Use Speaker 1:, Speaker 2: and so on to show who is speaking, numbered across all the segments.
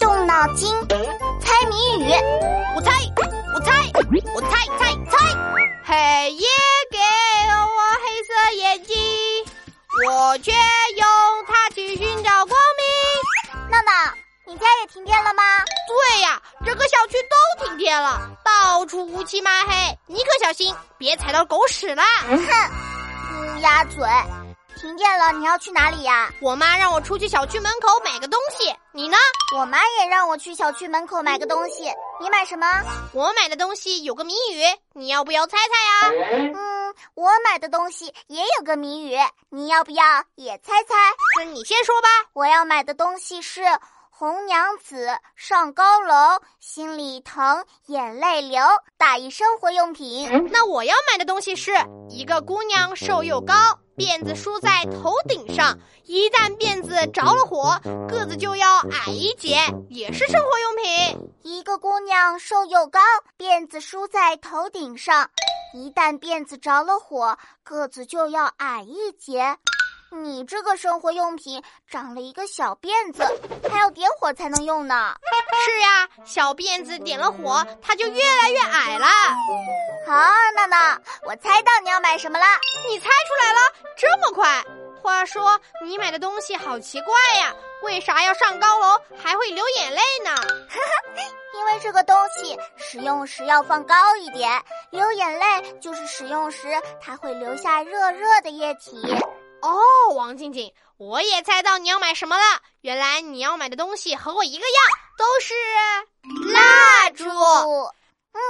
Speaker 1: 动脑筋，猜谜语。
Speaker 2: 我猜，我猜，我猜猜猜。黑夜给了我黑色眼睛，我却用它去寻找光明。
Speaker 1: 闹闹，你家也停电了吗？
Speaker 2: 对呀，整个小区都停电了，到处乌漆嘛黑，你可小心，别踩到狗屎啦。
Speaker 1: 哼，乌鸦嘴。停电了，你要去哪里呀？
Speaker 2: 我妈让我出去小区门口买个东西，你呢？
Speaker 1: 我妈也让我去小区门口买个东西，你买什么？
Speaker 2: 我买的东西有个谜语，你要不要猜猜呀？
Speaker 1: 嗯，我买的东西也有个谜语，你要不要也猜猜？
Speaker 2: 那你先说吧。
Speaker 1: 我要买的东西是红娘子上高楼，心里疼，眼泪流，大衣生活用品。
Speaker 2: 那我要买的东西是一个姑娘瘦又高。辫子梳在头顶上，一旦辫子着了火，个子就要矮一截，也是生活用品。
Speaker 1: 一个姑娘瘦又高，辫子梳在头顶上，一旦辫子着了火，个子就要矮一截。你这个生活用品长了一个小辫子，还要点火才能用呢。
Speaker 2: 是呀，小辫子点了火，它就越来越矮了。
Speaker 1: 好，娜娜，我猜到你要买什么了。
Speaker 2: 你猜出来了，这么快？话说你买的东西好奇怪呀，为啥要上高楼还会流眼泪呢？
Speaker 1: 因为这个东西使用时要放高一点，流眼泪就是使用时它会留下热热的液体。
Speaker 2: 哦，王静静，我也猜到你要买什么了。原来你要买的东西和我一个样，都是蜡烛。
Speaker 1: 嗯，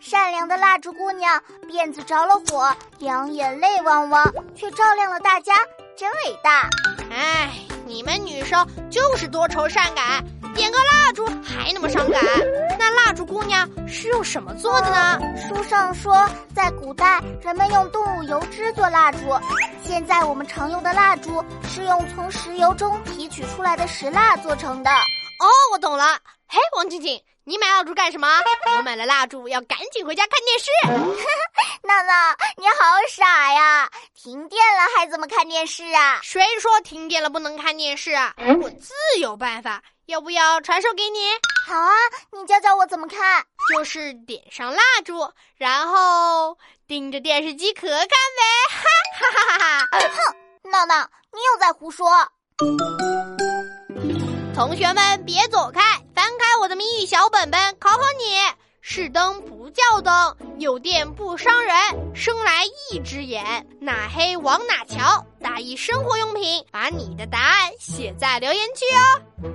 Speaker 1: 善良的蜡烛姑娘，辫子着了火，两眼泪汪汪，却照亮了大家，真伟大。
Speaker 2: 哎，你们女生就是多愁善感，点个蜡烛还那么伤感。那蜡烛姑娘是用什么做的呢？
Speaker 1: 书上说，在古代人们用动物油脂做蜡烛。现在我们常用的蜡烛是用从石油中提取出来的石蜡做成的。
Speaker 2: 哦，我懂了。嘿，王静静，你买蜡烛干什么？我买了蜡烛，要赶紧回家看电视。
Speaker 1: 好傻呀！停电了还怎么看电视啊？
Speaker 2: 谁说停电了不能看电视啊？我自有办法，要不要传授给你？
Speaker 1: 好啊，你教教我怎么看。
Speaker 2: 就是点上蜡烛，然后盯着电视机壳看呗。哈哈哈哈哈！
Speaker 1: 哼，闹闹，你又在胡说。
Speaker 2: 同学们别走开，翻开我的谜语小本本，考考你：是灯不叫灯，有电不伤人，生来一只眼，哪黑往哪瞧？大一生活用品，把你的答案写在留言区哦。